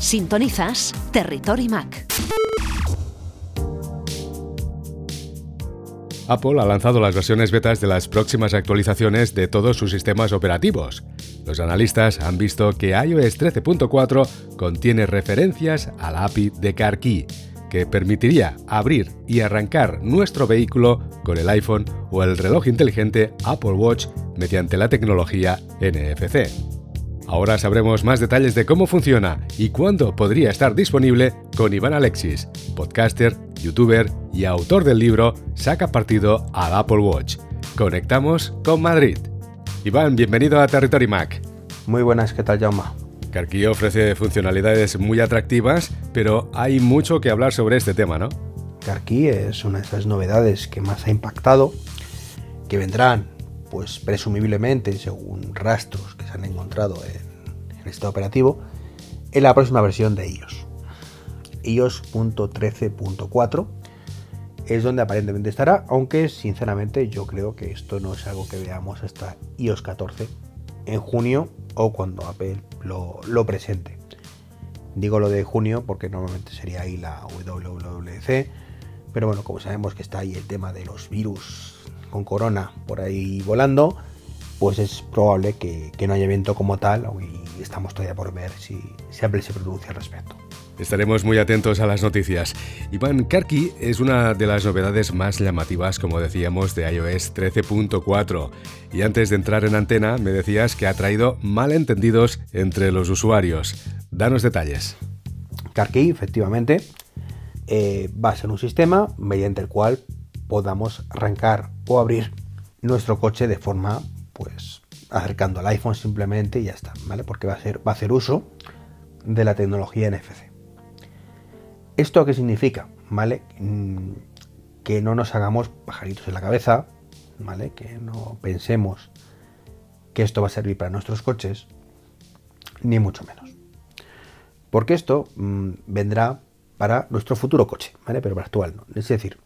Sintonizas Territory Mac. Apple ha lanzado las versiones betas de las próximas actualizaciones de todos sus sistemas operativos. Los analistas han visto que iOS 13.4 contiene referencias a la API de CarKey, que permitiría abrir y arrancar nuestro vehículo con el iPhone o el reloj inteligente Apple Watch mediante la tecnología NFC. Ahora sabremos más detalles de cómo funciona y cuándo podría estar disponible con Iván Alexis, podcaster, youtuber y autor del libro Saca partido al Apple Watch. Conectamos con Madrid. Iván, bienvenido a Territory Mac. Muy buenas, ¿qué tal, Jaume? Carqui ofrece funcionalidades muy atractivas, pero hay mucho que hablar sobre este tema, ¿no? Carqui es una de esas novedades que más ha impactado, que vendrán, pues presumiblemente, según rastros que se han encontrado en, en este operativo, en la próxima versión de iOS iOS.13.4 es donde aparentemente estará, aunque sinceramente yo creo que esto no es algo que veamos hasta iOS 14 en junio o cuando Apple lo, presente. Digo lo de junio porque normalmente sería ahí la WWDC, pero bueno, como sabemos que está ahí el tema de los virus con corona por ahí volando, pues es probable que, que no haya evento como tal y estamos todavía por ver si, si Apple se pronuncia al respecto. Estaremos muy atentos a las noticias. Iván Karki es una de las novedades más llamativas, como decíamos, de iOS 13.4. Y antes de entrar en antena, me decías que ha traído malentendidos entre los usuarios. Danos detalles. CarKey, efectivamente, eh, va a ser un sistema mediante el cual podamos arrancar o abrir nuestro coche de forma, pues, acercando al iPhone simplemente y ya está, ¿vale? Porque va a, ser, va a hacer uso de la tecnología NFC. ¿Esto qué significa? ¿Vale? Mm, que no nos hagamos pajaritos en la cabeza, ¿vale? Que no pensemos que esto va a servir para nuestros coches, ni mucho menos. Porque esto mmm, vendrá para nuestro futuro coche, ¿vale? Pero para actual no. Es decir,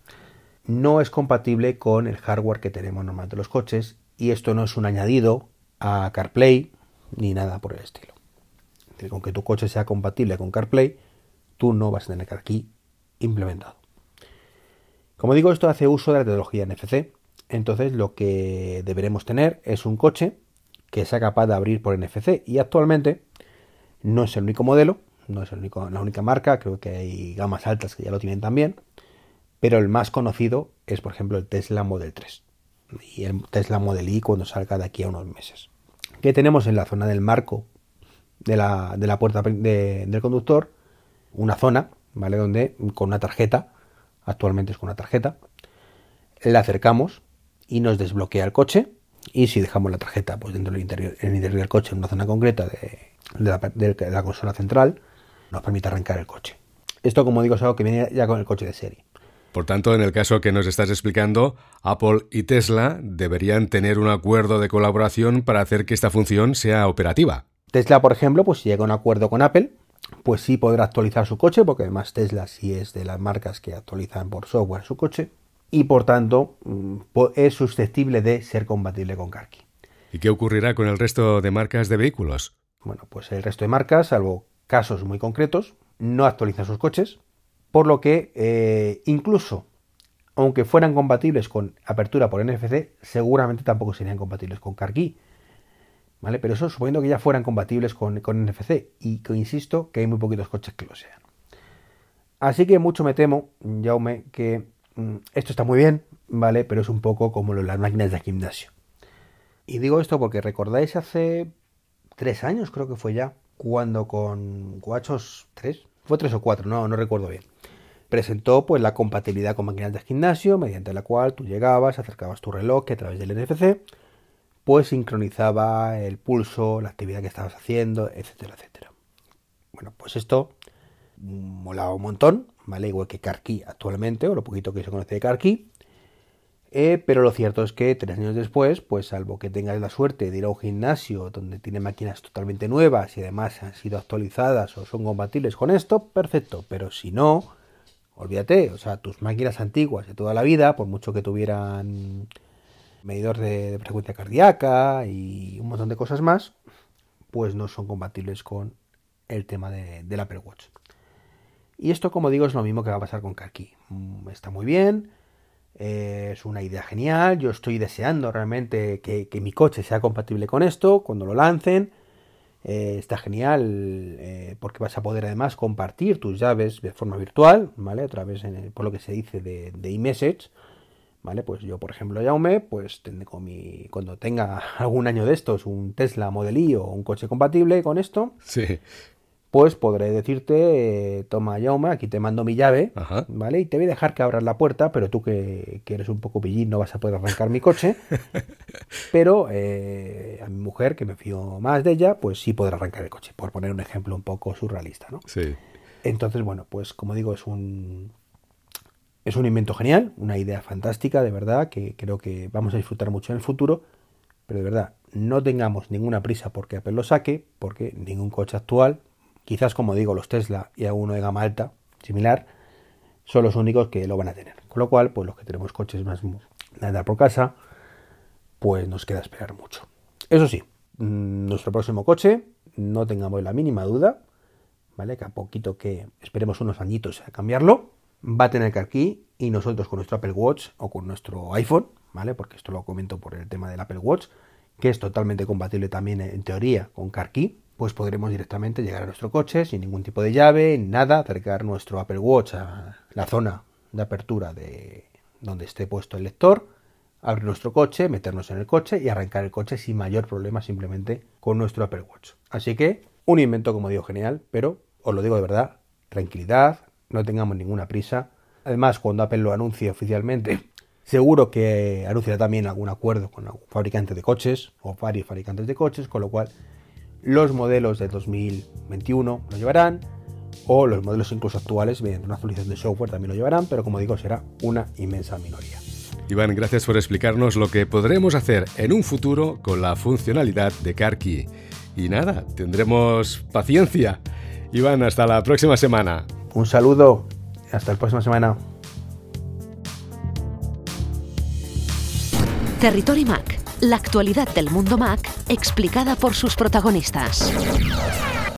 no es compatible con el hardware que tenemos normalmente los coches y esto no es un añadido a CarPlay ni nada por el estilo. Con que tu coche sea compatible con CarPlay, tú no vas a tener aquí implementado. Como digo, esto hace uso de la tecnología NFC. Entonces lo que deberemos tener es un coche que sea capaz de abrir por NFC y actualmente no es el único modelo, no es la única marca, creo que hay gamas altas que ya lo tienen también, pero el más conocido es por ejemplo el Tesla Model 3 y el Tesla Model Y cuando salga de aquí a unos meses. Que tenemos en la zona del marco de la, de la puerta de, del conductor una zona, ¿vale? Donde con una tarjeta, actualmente es con una tarjeta, la acercamos y nos desbloquea el coche. Y si dejamos la tarjeta pues dentro del interior, en el interior del coche, en una zona concreta de, la, de, la, consola central, nos permite arrancar el coche. Esto, como digo, es algo que viene ya con el coche de serie. Por tanto, en el caso que nos estás explicando, Apple y Tesla deberían tener un acuerdo de colaboración para hacer que esta función sea operativa. Tesla, por ejemplo, pues si llega a un acuerdo con Apple, pues sí podrá actualizar su coche, porque además Tesla sí es de las marcas que actualizan por software su coche, y por tanto mm, es susceptible de ser compatible con CarKey. ¿Y qué ocurrirá con el resto de marcas de vehículos? Bueno, pues el resto de marcas, salvo casos muy concretos, no actualizan sus coches, por lo que eh, incluso aunque fueran compatibles con apertura por NFC, seguramente tampoco serían compatibles con CarKey ¿vale? Pero eso suponiendo que ya fueran compatibles con, NFC y que insisto que hay muy poquitos coches que lo sean. Así que mucho me temo, Jaume, que mm, esto está muy bien, ¿vale? Pero es un poco como las máquinas de gimnasio. Y digo esto porque recordáis hace tres años, creo que fue ya, cuando con Guachos 3, fue tres o cuatro, no, no recuerdo bien. Presentó pues la compatibilidad con máquinas de gimnasio, mediante la cual tú llegabas, acercabas tu reloj que a través del NFC pues sincronizaba el pulso, la actividad que estabas haciendo, etcétera, etcétera. Bueno, pues esto molaba un montón, ¿vale? Igual que CarKey actualmente, o lo poquito que se conoce de CarKey. Eh, pero lo cierto es que tres años después, pues salvo que tengas la suerte de ir a un gimnasio donde tiene máquinas totalmente nuevas y además han sido actualizadas o son compatibles con esto, perfecto. Pero si no, olvídate, o sea, tus máquinas antiguas de toda la vida, por mucho que tuvieran medidor de, frecuencia cardíaca y un montón de cosas más, pues no son compatibles con el tema de, del Apple Watch. Y esto, como digo, es lo mismo que va a pasar con CarKey. Mm, está muy bien, eh, es una idea genial. Yo estoy deseando realmente que, mi coche sea compatible con esto cuando lo lancen. Eh, está genial eh, porque vas a poder además compartir tus llaves de forma virtual, ¿vale? A través, por lo que se dice de, de eMessage. ¿Vale? Pues yo, por ejemplo, Jaume, pues con mi, cuando tenga algún año de estos, un Tesla Model o un coche compatible con esto, sí pues podré decirte, eh, toma Jaume, aquí te mando mi llave, ¿vale? Y te voy a dejar que abras la puerta, pero tú que, eres un poco pillín no vas a poder arrancar mi coche. pero eh, a mi mujer, que me fío más de ella, pues sí podrá arrancar el coche, por poner un ejemplo un poco surrealista, ¿no? Sí. Entonces, bueno, pues como digo, es un, es un invento genial, una idea fantástica, de verdad, que creo que vamos a disfrutar mucho en el futuro, pero de verdad, no tengamos ninguna prisa porque Apple lo saque, porque ningún coche actual Quizás, como digo, los Tesla y alguno de gama alta, similar, son los únicos que lo van a tener. Con lo cual, pues los que tenemos coches más de andar por casa, pues nos queda esperar mucho. Eso sí, mm, nuestro próximo coche, no tengamos la mínima duda, ¿vale? Que a poquito que esperemos unos añitos a cambiarlo, va a tener CarKey y nosotros con nuestro Apple Watch o con nuestro iPhone, ¿vale? Porque esto lo comento por el tema del Apple Watch, que es totalmente compatible también en teoría con CarKey, pues podremos directamente llegar a nuestro coche sin ningún tipo de llave, nada, acercar nuestro Apple Watch a la zona de apertura de donde esté puesto el lector, abrir nuestro coche, meternos en el coche y arrancar el coche sin mayor problema simplemente con nuestro Apple Watch. Así que un invento como digo genial, pero os lo digo de verdad, tranquilidad, no tengamos ninguna prisa. Además, cuando Apple lo anuncie oficialmente, seguro que anunciará también algún acuerdo con algún fabricante de coches o varios fabricantes de coches, con lo cual los modelos de 2021 lo llevarán, o los modelos incluso actuales, mediante una actualización de software, también lo llevarán, pero como digo, será una inmensa minoría. Iván, gracias por explicarnos lo que podremos hacer en un futuro con la funcionalidad de CarKey. Y nada, tendremos paciencia. Iván, hasta la próxima semana. Un saludo, hasta la próxima semana. Territory Mac la actualidad del mundo Mac explicada por sus protagonistas.